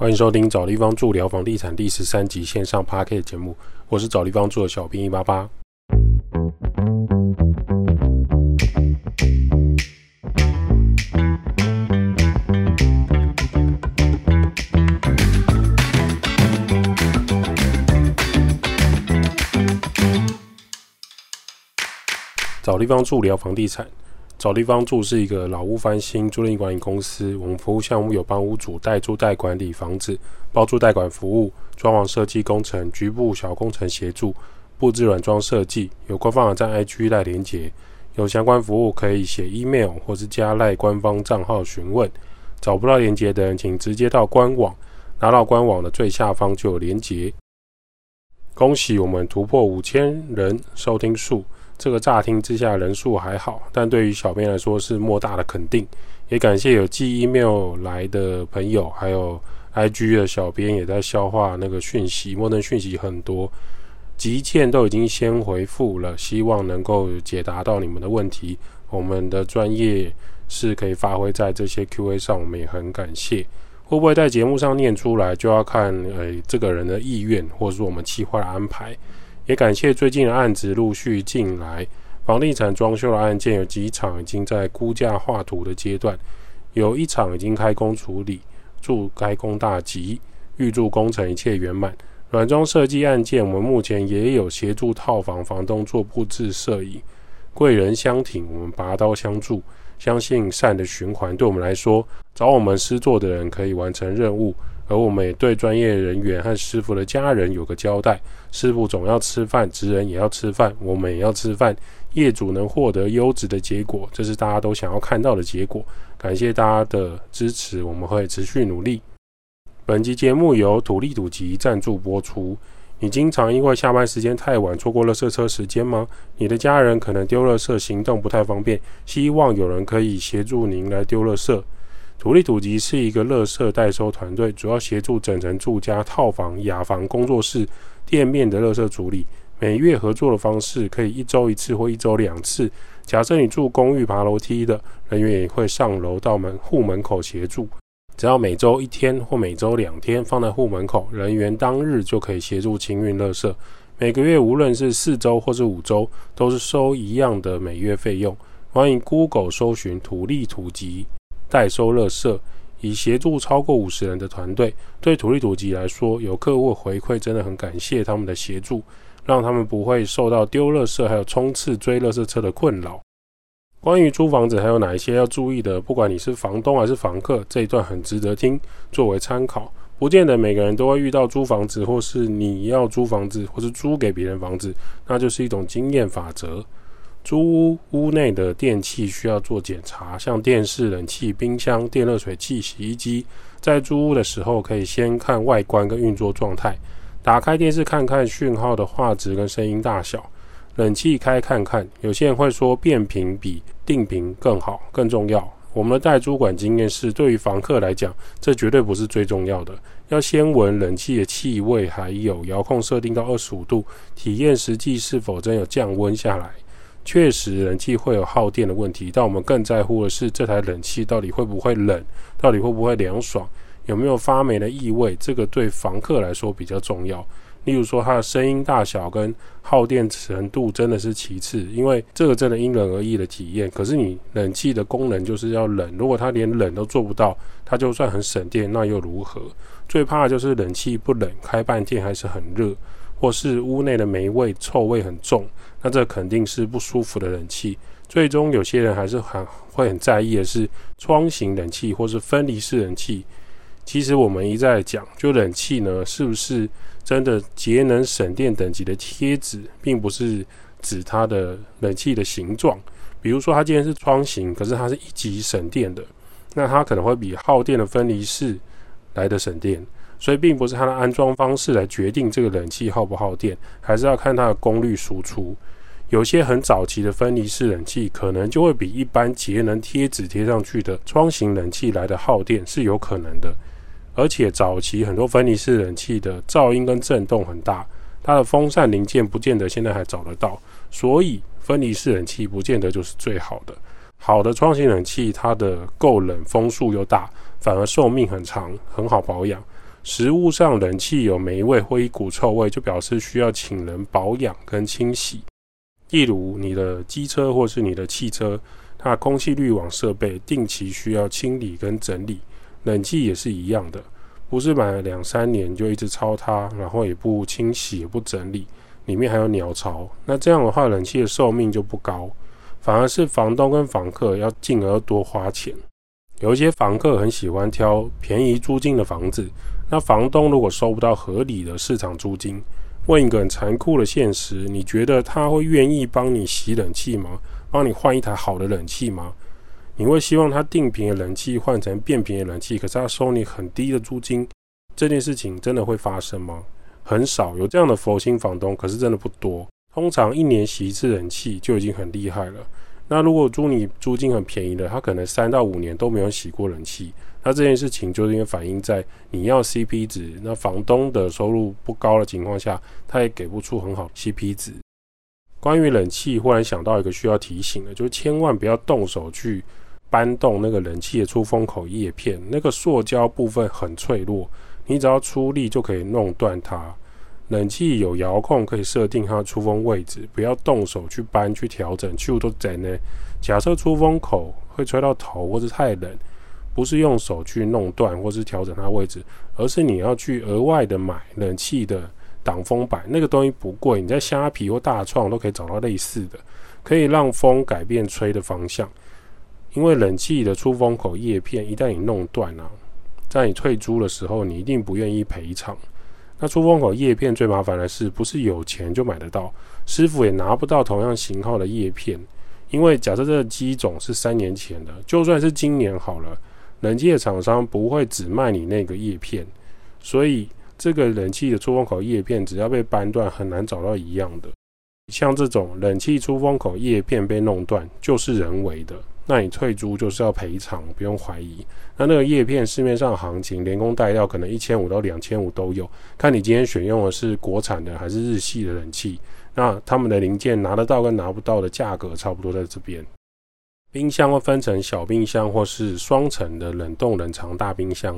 欢迎收听找地方住聊房地产第十三集线上 p a r k 节目，我是找地方住的小兵一八八。找地方住聊房地产。找地方住是一个老屋翻新租赁管理公司，我们服务项目有帮屋主代租代管理房子、包租代管服务、装潢设计工程、局部小工程协助、布置软装设计。有官方网站 IG 赖连接，有相关服务可以写 email 或是加赖官方账号询问。找不到连接的人，请直接到官网，拿到官网的最下方就有连接。恭喜我们突破五千人收听数。这个乍听之下人数还好，但对于小编来说是莫大的肯定。也感谢有寄 email 来的朋友，还有 IG 的小编也在消化那个讯息，莫登讯息很多，急件都已经先回复了，希望能够解答到你们的问题。我们的专业是可以发挥在这些 Q&A 上，我们也很感谢。会不会在节目上念出来，就要看呃这个人的意愿，或者是我们计划的安排。也感谢最近的案子陆续进来，房地产装修的案件有几场已经在估价画图的阶段，有一场已经开工处理，祝开工大吉，预祝工程一切圆满。软装设计案件，我们目前也有协助套房房东做布置摄影，贵人相挺，我们拔刀相助，相信善的循环对我们来说，找我们施作的人可以完成任务。而我们也对专业人员和师傅的家人有个交代：师傅总要吃饭，职人也要吃饭，我们也要吃饭。业主能获得优质的结果，这是大家都想要看到的结果。感谢大家的支持，我们会持续努力。本集节目由土力土集赞助播出。你经常因为下班时间太晚错过了设车时间吗？你的家人可能丢了色，行动不太方便，希望有人可以协助您来丢了色。土力土集是一个乐色代收团队，主要协助整层住家、套房、雅房、工作室、店面的乐色处理。每月合作的方式可以一周一次或一周两次。假设你住公寓爬楼梯的，人员也会上楼到门户门口协助。只要每周一天或每周两天放在户门口，人员当日就可以协助清运乐色。每个月无论是四周或是五周，都是收一样的每月费用。欢迎 Google 搜寻土力土集。代收乐色，以协助超过五十人的团队。对土力土集来说，有客户回馈，真的很感谢他们的协助，让他们不会受到丢乐色还有冲刺追乐色车的困扰。关于租房子还有哪一些要注意的？不管你是房东还是房客，这一段很值得听，作为参考。不见得每个人都会遇到租房子，或是你要租房子，或是租给别人房子，那就是一种经验法则。租屋屋内的电器需要做检查，像电视、冷气、冰箱、电热水器、洗衣机，在租屋的时候可以先看外观跟运作状态。打开电视看看讯号的画质跟声音大小，冷气开看看。有些人会说变频比定频更好更重要。我们的代租管经验是，对于房客来讲，这绝对不是最重要的。要先闻冷气的气味，还有遥控设定到二十五度，体验实际是否真有降温下来。确实，冷气会有耗电的问题，但我们更在乎的是这台冷气到底会不会冷，到底会不会凉爽，有没有发霉的异味，这个对房客来说比较重要。例如说，它的声音大小跟耗电程度真的是其次，因为这个真的因人而异的体验。可是你冷气的功能就是要冷，如果它连冷都做不到，它就算很省电，那又如何？最怕的就是冷气不冷，开半天还是很热，或是屋内的霉味、臭味很重。那这肯定是不舒服的冷气。最终，有些人还是很会很在意的是窗型冷气或是分离式冷气。其实我们一再讲，就冷气呢，是不是真的节能省电等级的贴纸，并不是指它的冷气的形状。比如说，它今天是窗型，可是它是一级省电的，那它可能会比耗电的分离式来的省电。所以并不是它的安装方式来决定这个冷气耗不耗电，还是要看它的功率输出。有些很早期的分离式冷气，可能就会比一般节能贴纸贴上去的窗型冷气来的耗电是有可能的。而且早期很多分离式冷气的噪音跟震动很大，它的风扇零件不见得现在还找得到，所以分离式冷气不见得就是最好的。好的窗型冷气，它的够冷，风速又大，反而寿命很长，很好保养。实物上冷气有霉味或一股臭味，就表示需要请人保养跟清洗。例如你的机车或是你的汽车，它空气滤网设备定期需要清理跟整理。冷气也是一样的，不是买了两三年就一直超它，然后也不清洗也不整理，里面还有鸟巢，那这样的话冷气的寿命就不高，反而是房东跟房客要进而多花钱。有一些房客很喜欢挑便宜租金的房子，那房东如果收不到合理的市场租金，问一个很残酷的现实，你觉得他会愿意帮你洗冷气吗？帮你换一台好的冷气吗？你会希望他定频的冷气换成变频的冷气，可是他收你很低的租金，这件事情真的会发生吗？很少有这样的佛心房东，可是真的不多。通常一年洗一次冷气就已经很厉害了。那如果租你租金很便宜的，他可能三到五年都没有洗过冷气，那这件事情就应该反映在你要 CP 值，那房东的收入不高的情况下，他也给不出很好 CP 值。关于冷气，忽然想到一个需要提醒的，就是千万不要动手去。搬动那个冷气的出风口叶片，那个塑胶部分很脆弱，你只要出力就可以弄断它。冷气有遥控可以设定它的出风位置，不要动手去搬去调整。去都在呢。假设出风口会吹到头或者太冷，不是用手去弄断或是调整它位置，而是你要去额外的买冷气的挡风板。那个东西不贵，你在虾皮或大创都可以找到类似的，可以让风改变吹的方向。因为冷气的出风口叶片一旦你弄断了，在你退租的时候，你一定不愿意赔偿。那出风口叶片最麻烦的是，不是有钱就买得到，师傅也拿不到同样型号的叶片。因为假设这个机种是三年前的，就算是今年好了，冷气的厂商不会只卖你那个叶片，所以这个冷气的出风口叶片只要被扳断，很难找到一样的。像这种冷气出风口叶片被弄断，就是人为的。那你退租就是要赔偿，不用怀疑。那那个叶片市面上行情，连工带料可能一千五到两千五都有，看你今天选用的是国产的还是日系的冷气。那他们的零件拿得到跟拿不到的价格差不多在这边。冰箱会分成小冰箱或是双层的冷冻冷藏大冰箱。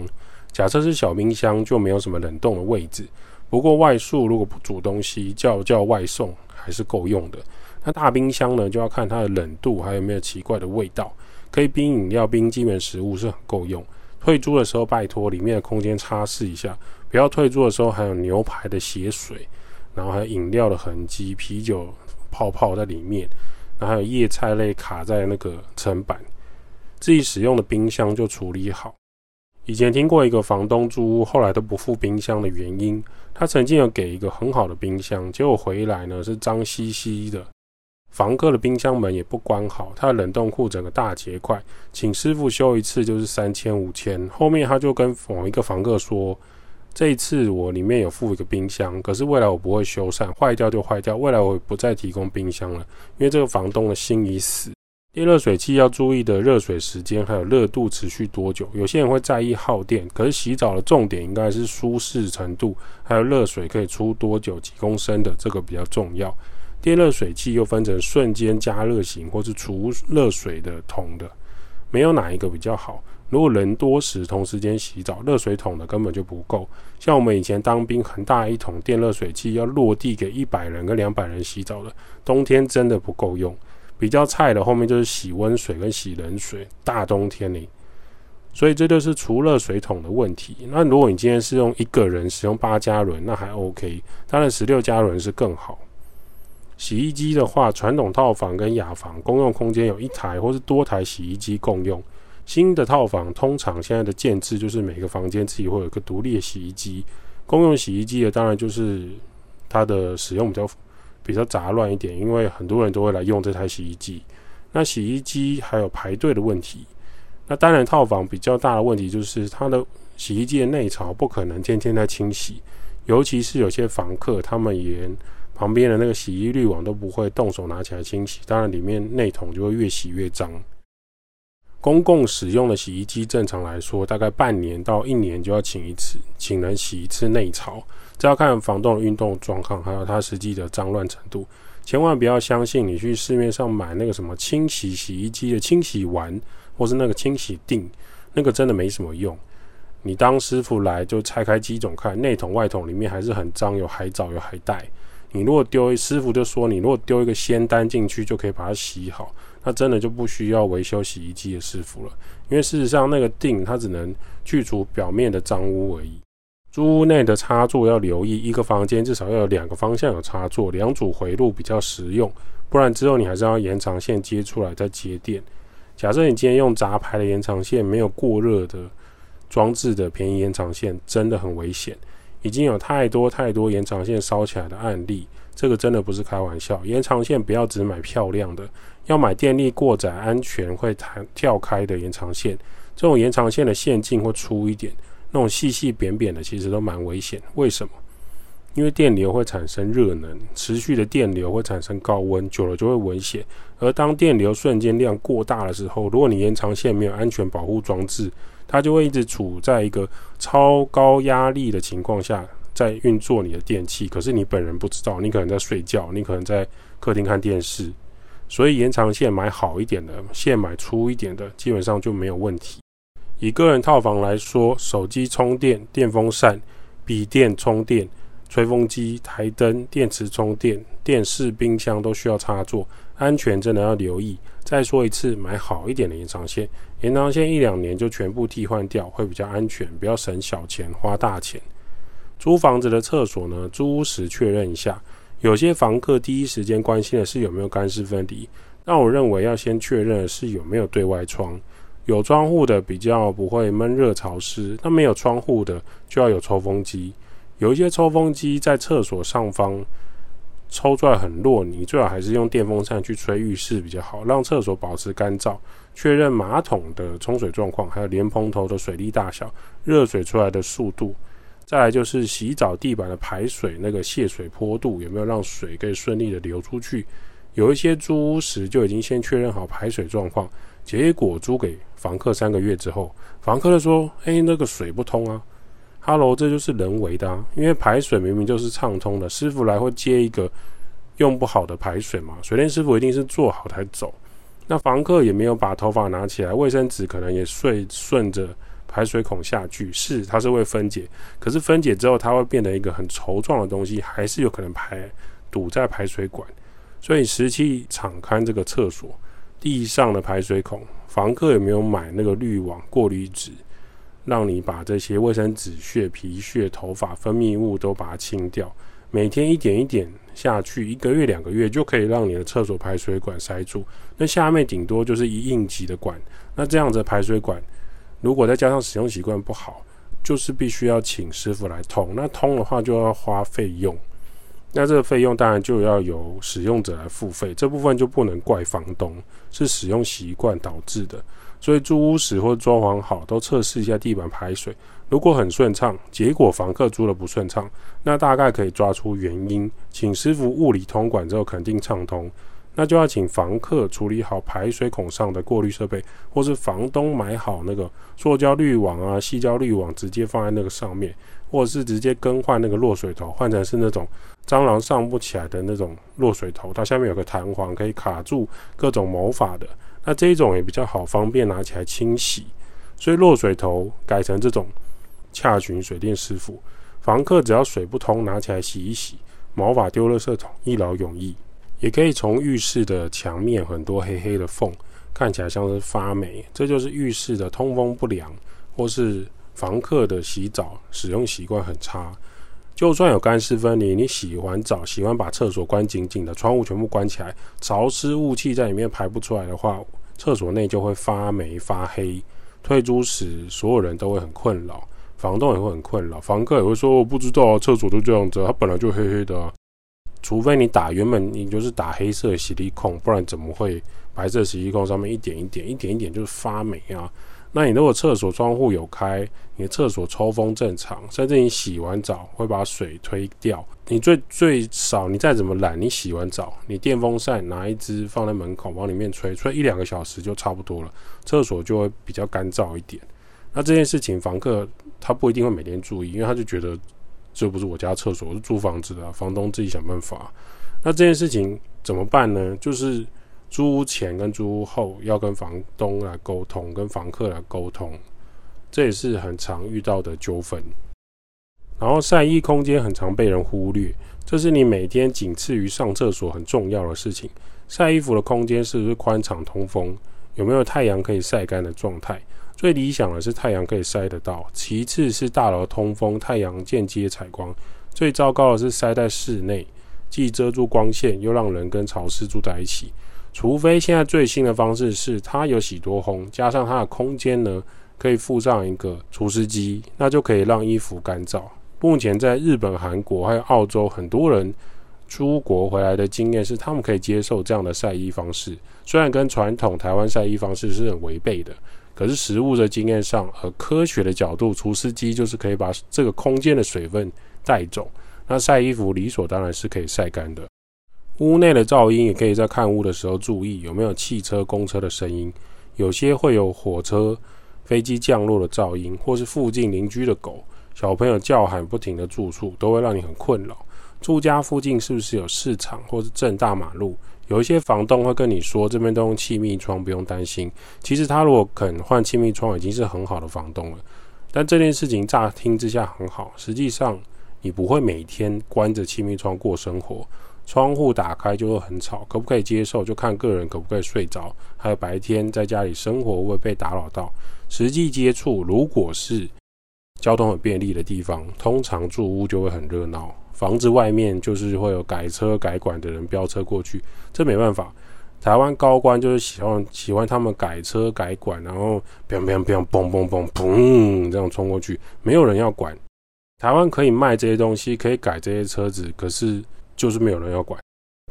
假设是小冰箱，就没有什么冷冻的位置。不过外宿如果不煮东西，叫叫外送还是够用的。那大冰箱呢，就要看它的冷度，还有没有奇怪的味道。可以冰饮料、冰基本食物是很够用。退租的时候，拜托里面的空间擦拭一下，不要退租的时候还有牛排的血水，然后还有饮料的痕迹、啤酒泡泡在里面，然后还有叶菜类卡在那个层板。自己使用的冰箱就处理好。以前听过一个房东租屋，后来都不付冰箱的原因，他曾经有给一个很好的冰箱，结果回来呢是脏兮兮的。房客的冰箱门也不关好，他的冷冻库整个大结块，请师傅修一次就是三千五千。后面他就跟某一个房客说：“这一次我里面有附一个冰箱，可是未来我不会修缮，坏掉就坏掉，未来我不再提供冰箱了，因为这个房东的心已死。”电热水器要注意的热水时间，还有热度持续多久。有些人会在意耗电，可是洗澡的重点应该是舒适程度，还有热水可以出多久、几公升的，这个比较重要。电热水器又分成瞬间加热型或是储热水的桶的，没有哪一个比较好。如果人多时同时间洗澡，热水桶的根本就不够。像我们以前当兵，很大一桶电热水器要落地给一百人跟两百人洗澡的，冬天真的不够用。比较菜的后面就是洗温水跟洗冷水，大冬天里，所以这就是除热水桶的问题。那如果你今天是用一个人使用八加仑，那还 OK，当然十六加仑是更好。洗衣机的话，传统套房跟雅房公用空间有一台或是多台洗衣机共用。新的套房通常现在的建制就是每个房间自己会有一个独立的洗衣机。公用洗衣机的当然就是它的使用比较比较杂乱一点，因为很多人都会来用这台洗衣机。那洗衣机还有排队的问题。那当然套房比较大的问题就是它的洗衣机的内槽不可能天天在清洗，尤其是有些房客他们连。旁边的那个洗衣滤网都不会动手拿起来清洗，当然里面内桶就会越洗越脏。公共使用的洗衣机正常来说，大概半年到一年就要请一次，请人洗一次内槽。这要看房东的运动状况，还有它实际的脏乱程度。千万不要相信你去市面上买那个什么清洗洗衣机的清洗丸，或是那个清洗锭，那个真的没什么用。你当师傅来就拆开机种看，内桶外桶里面还是很脏，有海藻有海带。你如果丢师傅就说你如果丢一个仙丹进去就可以把它洗好，那真的就不需要维修洗衣机的师傅了，因为事实上那个锭它只能去除表面的脏污而已。租屋内的插座要留意，一个房间至少要有两个方向有插座，两组回路比较实用，不然之后你还是要延长线接出来再接电。假设你今天用杂牌的延长线，没有过热的装置的便宜延长线，真的很危险。已经有太多太多延长线烧起来的案例，这个真的不是开玩笑。延长线不要只买漂亮的，要买电力过载、安全会弹跳开的延长线。这种延长线的线径会粗一点，那种细细扁扁的其实都蛮危险。为什么？因为电流会产生热能，持续的电流会产生高温，久了就会危险。而当电流瞬间量过大的时候，如果你延长线没有安全保护装置，它就会一直处在一个超高压力的情况下，在运作你的电器。可是你本人不知道，你可能在睡觉，你可能在客厅看电视。所以延长线买好一点的，线买粗一点的，基本上就没有问题。以个人套房来说，手机充电、电风扇、笔电充电。吹风机、台灯、电池充电、电视、冰箱都需要插座，安全真的要留意。再说一次，买好一点的延长线，延长线一两年就全部替换掉，会比较安全，不要省小钱花大钱。租房子的厕所呢，租屋时确认一下。有些房客第一时间关心的是有没有干湿分离，但我认为要先确认的是有没有对外窗。有窗户的比较不会闷热潮湿，那没有窗户的就要有抽风机。有一些抽风机在厕所上方抽出来很弱，你最好还是用电风扇去吹浴室比较好，让厕所保持干燥。确认马桶的冲水状况，还有莲蓬头的水力大小、热水出来的速度。再来就是洗澡地板的排水那个泄水坡度有没有让水可以顺利的流出去。有一些租屋时就已经先确认好排水状况，结果租给房客三个月之后，房客就说：“哎，那个水不通啊。”哈喽这就是人为的啊！因为排水明明就是畅通的，师傅来会接一个用不好的排水嘛？水电师傅一定是做好才走。那房客也没有把头发拿起来，卫生纸可能也顺顺着排水孔下去，是它是会分解，可是分解之后它会变得一个很稠状的东西，还是有可能排堵在排水管。所以实际敞开这个厕所地上的排水孔，房客有没有买那个滤网过滤纸？让你把这些卫生纸屑、皮屑、头发、分泌物都把它清掉，每天一点一点下去，一个月、两个月就可以让你的厕所排水管塞住。那下面顶多就是一应急的管。那这样子排水管，如果再加上使用习惯不好，就是必须要请师傅来通。那通的话就要花费用，那这个费用当然就要由使用者来付费。这部分就不能怪房东，是使用习惯导致的。所以租屋时或装潢好，都测试一下地板排水。如果很顺畅，结果房客租的不顺畅，那大概可以抓出原因，请师傅物理通管之后肯定畅通。那就要请房客处理好排水孔上的过滤设备，或是房东买好那个塑胶滤网啊、细胶滤网，直接放在那个上面，或者是直接更换那个落水头，换成是那种蟑螂上不起来的那种落水头，它下面有个弹簧可以卡住各种毛发的。那这一种也比较好，方便拿起来清洗，所以落水头改成这种恰群水电师傅，房客只要水不通，拿起来洗一洗，毛发丢垃圾桶，一劳永逸。也可以从浴室的墙面很多黑黑的缝，看起来像是发霉，这就是浴室的通风不良，或是房客的洗澡使用习惯很差。就算有干湿分离，你洗完澡，喜欢把厕所关紧紧的，窗户全部关起来，潮湿雾气在里面排不出来的话，厕所内就会发霉发黑。退租时，所有人都会很困扰，房东也会很困扰，房客也会说我不知道啊，厕所都这样子，它本来就黑黑的。除非你打原本你就是打黑色洗涤控，不然怎么会白色洗力控上面一点一点一点一点就是发霉啊？那你如果厕所窗户有开，你的厕所抽风正常，甚至你洗完澡会把水推掉。你最最少你再怎么懒，你洗完澡，你电风扇拿一支放在门口往里面吹，吹一两个小时就差不多了，厕所就会比较干燥一点。那这件事情房客他不一定会每天注意，因为他就觉得这不是我家厕所，我是租房子的，房东自己想办法。那这件事情怎么办呢？就是。租屋前跟租屋后要跟房东来沟通，跟房客来沟通。这也是很常遇到的纠纷。然后晒衣空间很常被人忽略，这是你每天仅次于上厕所很重要的事情。晒衣服的空间是不是宽敞通风？有没有太阳可以晒干的状态？最理想的是太阳可以晒得到，其次是大楼通风，太阳间接采光。最糟糕的是晒在室内，既遮住光线，又让人跟潮湿住在一起。除非现在最新的方式是它有洗多烘，加上它的空间呢，可以附上一个除湿机，那就可以让衣服干燥。目前在日本、韩国还有澳洲，很多人出国回来的经验是，他们可以接受这样的晒衣方式，虽然跟传统台湾晒衣方式是很违背的。可是实物的经验上，和科学的角度，除湿机就是可以把这个空间的水分带走。那晒衣服理所当然是可以晒干的。屋内的噪音也可以在看屋的时候注意有没有汽车、公车的声音，有些会有火车、飞机降落的噪音，或是附近邻居的狗、小朋友叫喊不停的住处，都会让你很困扰。住家附近是不是有市场或是正大马路？有一些房东会跟你说，这边都用气密窗，不用担心。其实他如果肯换气密窗，已经是很好的房东了。但这件事情乍听之下很好，实际上你不会每天关着气密窗过生活，窗户打开就会很吵。可不可以接受，就看个人可不可以睡着，还有白天在家里生活会会被打扰到。实际接触，如果是交通很便利的地方，通常住屋就会很热闹。房子外面就是会有改车改管的人飙车过去，这没办法。台湾高官就是喜欢喜欢他们改车改管，然后砰砰砰砰砰砰这样冲过去，没有人要管。台湾可以卖这些东西，可以改这些车子，可是就是没有人要管，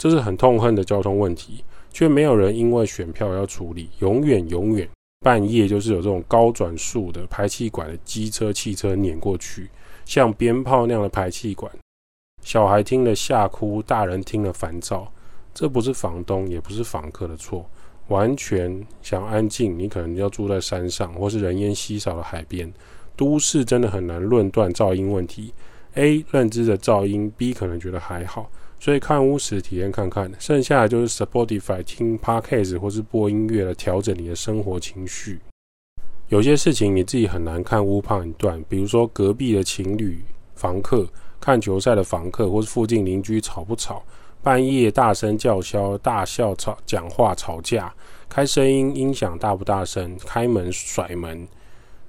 这是很痛恨的交通问题，却没有人因为选票要处理。永远永远半夜就是有这种高转速的排气管的机车汽车碾过去，像鞭炮那样的排气管。小孩听了吓哭，大人听了烦躁。这不是房东，也不是房客的错。完全想安静，你可能要住在山上，或是人烟稀少的海边。都市真的很难论断噪音问题。A 认知的噪音，B 可能觉得还好。所以看屋时体验看看，剩下的就是 Spotify 听 Podcast 或是播音乐来调整你的生活情绪。有些事情你自己很难看屋判断，比如说隔壁的情侣、房客。看球赛的房客或是附近邻居吵不吵？半夜大声叫嚣、大笑、吵讲话、吵架，开声音音响大不大声？开门甩门，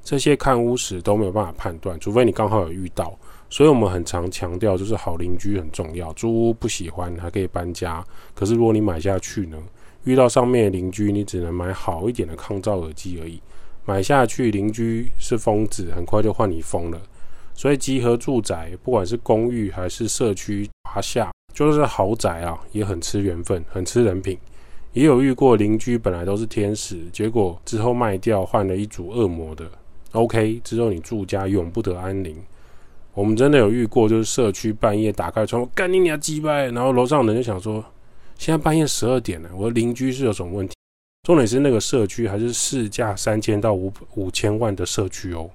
这些看屋时都没有办法判断，除非你刚好有遇到。所以我们很常强调，就是好邻居很重要。租屋不喜欢还可以搬家，可是如果你买下去呢？遇到上面的邻居，你只能买好一点的抗噪耳机而已。买下去，邻居是疯子，很快就换你疯了。所以集合住宅，不管是公寓还是社区华夏，就是豪宅啊，也很吃缘分，很吃人品。也有遇过邻居本来都是天使，结果之后卖掉换了一组恶魔的。OK，之后你住家永不得安宁。我们真的有遇过，就是社区半夜打开窗，干你娘鸡掰！然后楼上人就想说，现在半夜十二点了，我的邻居是有什么问题？重点是那个社区还是市价三千到五五千万的社区哦。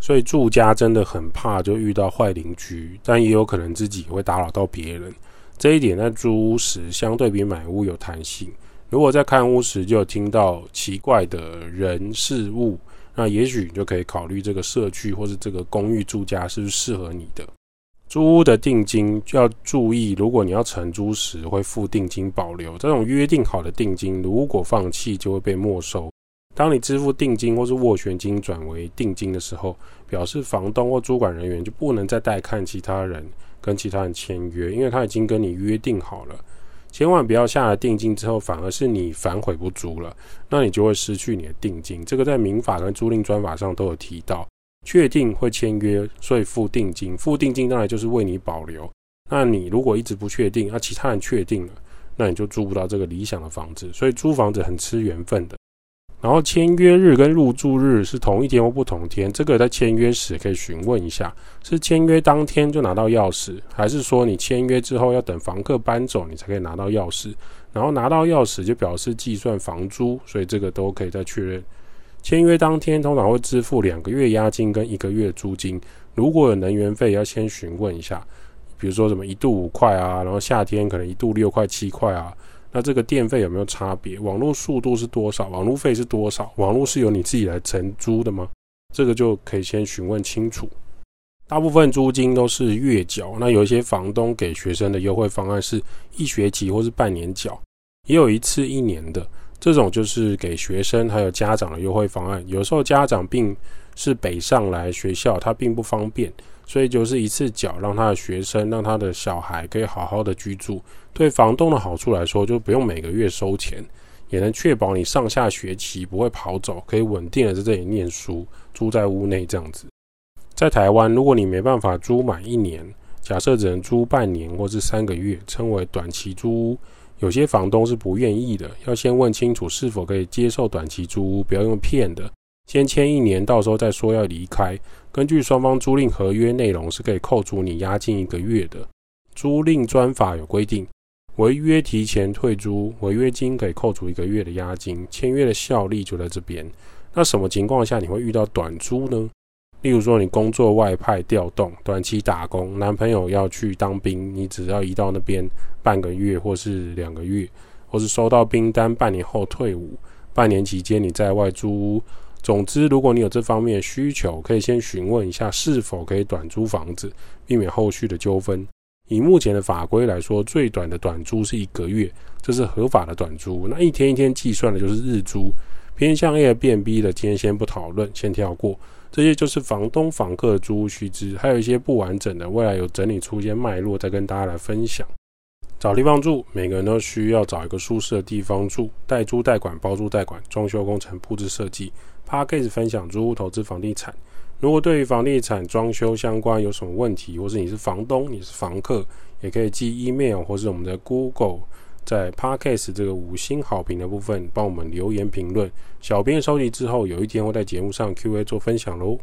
所以住家真的很怕就遇到坏邻居，但也有可能自己会打扰到别人。这一点在租屋时相对比买屋有弹性。如果在看屋时就有听到奇怪的人事物，那也许你就可以考虑这个社区或是这个公寓住家是不是适合你的。租屋的定金就要注意，如果你要承租时会付定金保留，这种约定好的定金如果放弃就会被没收。当你支付定金或是斡旋金转为定金的时候，表示房东或主管人员就不能再带看其他人跟其他人签约，因为他已经跟你约定好了。千万不要下了定金之后，反而是你反悔不租了，那你就会失去你的定金。这个在民法跟租赁专法上都有提到，确定会签约，所以付定金。付定金当然就是为你保留。那你如果一直不确定，那其他人确定了，那你就租不到这个理想的房子。所以租房子很吃缘分的。然后签约日跟入住日是同一天或不同天，这个在签约时可以询问一下，是签约当天就拿到钥匙，还是说你签约之后要等房客搬走你才可以拿到钥匙？然后拿到钥匙就表示计算房租，所以这个都可以再确认。签约当天通常会支付两个月押金跟一个月租金，如果有能源费要先询问一下，比如说什么一度五块啊，然后夏天可能一度六块七块啊。那这个电费有没有差别？网络速度是多少？网络费是多少？网络是由你自己来承租的吗？这个就可以先询问清楚。大部分租金都是月缴，那有一些房东给学生的优惠方案是一学期或是半年缴，也有一次一年的，这种就是给学生还有家长的优惠方案。有时候家长并是北上来学校，他并不方便，所以就是一次缴，让他的学生让他的小孩可以好好的居住。对房东的好处来说，就不用每个月收钱，也能确保你上下学期不会跑走，可以稳定的在这里念书，住在屋内这样子。在台湾，如果你没办法租满一年，假设只能租半年或是三个月，称为短期租屋，有些房东是不愿意的，要先问清楚是否可以接受短期租屋，不要用骗的，先签一年，到时候再说要离开。根据双方租赁合约内容，是可以扣除你押金一个月的。租赁专法有规定，违约提前退租，违约金可以扣除一个月的押金，签约的效力就在这边。那什么情况下你会遇到短租呢？例如说，你工作外派调动、短期打工，男朋友要去当兵，你只要移到那边半个月或是两个月，或是收到兵单，半年后退伍，半年期间你在外租屋。总之，如果你有这方面的需求，可以先询问一下是否可以短租房子，避免后续的纠纷。以目前的法规来说，最短的短租是一个月，这是合法的短租。那一天一天计算的就是日租，偏向 A 变 B 的，今天先不讨论，先跳过。这些就是房东、房客的租屋须知，还有一些不完整的，未来有整理出一些脉络，再跟大家来分享。找地方住，每个人都需要找一个舒适的地方住，代租代管、包租代管、装修工程、布置设计。P a r k a s 分享租屋投资房地产。如果对于房地产装修相关有什么问题，或是你是房东、你是房客，也可以寄 email 或是我们的 Google。在 Podcast 这个五星好评的部分，帮我们留言评论。小编收集之后，有一天会在节目上 Q&A 做分享喽。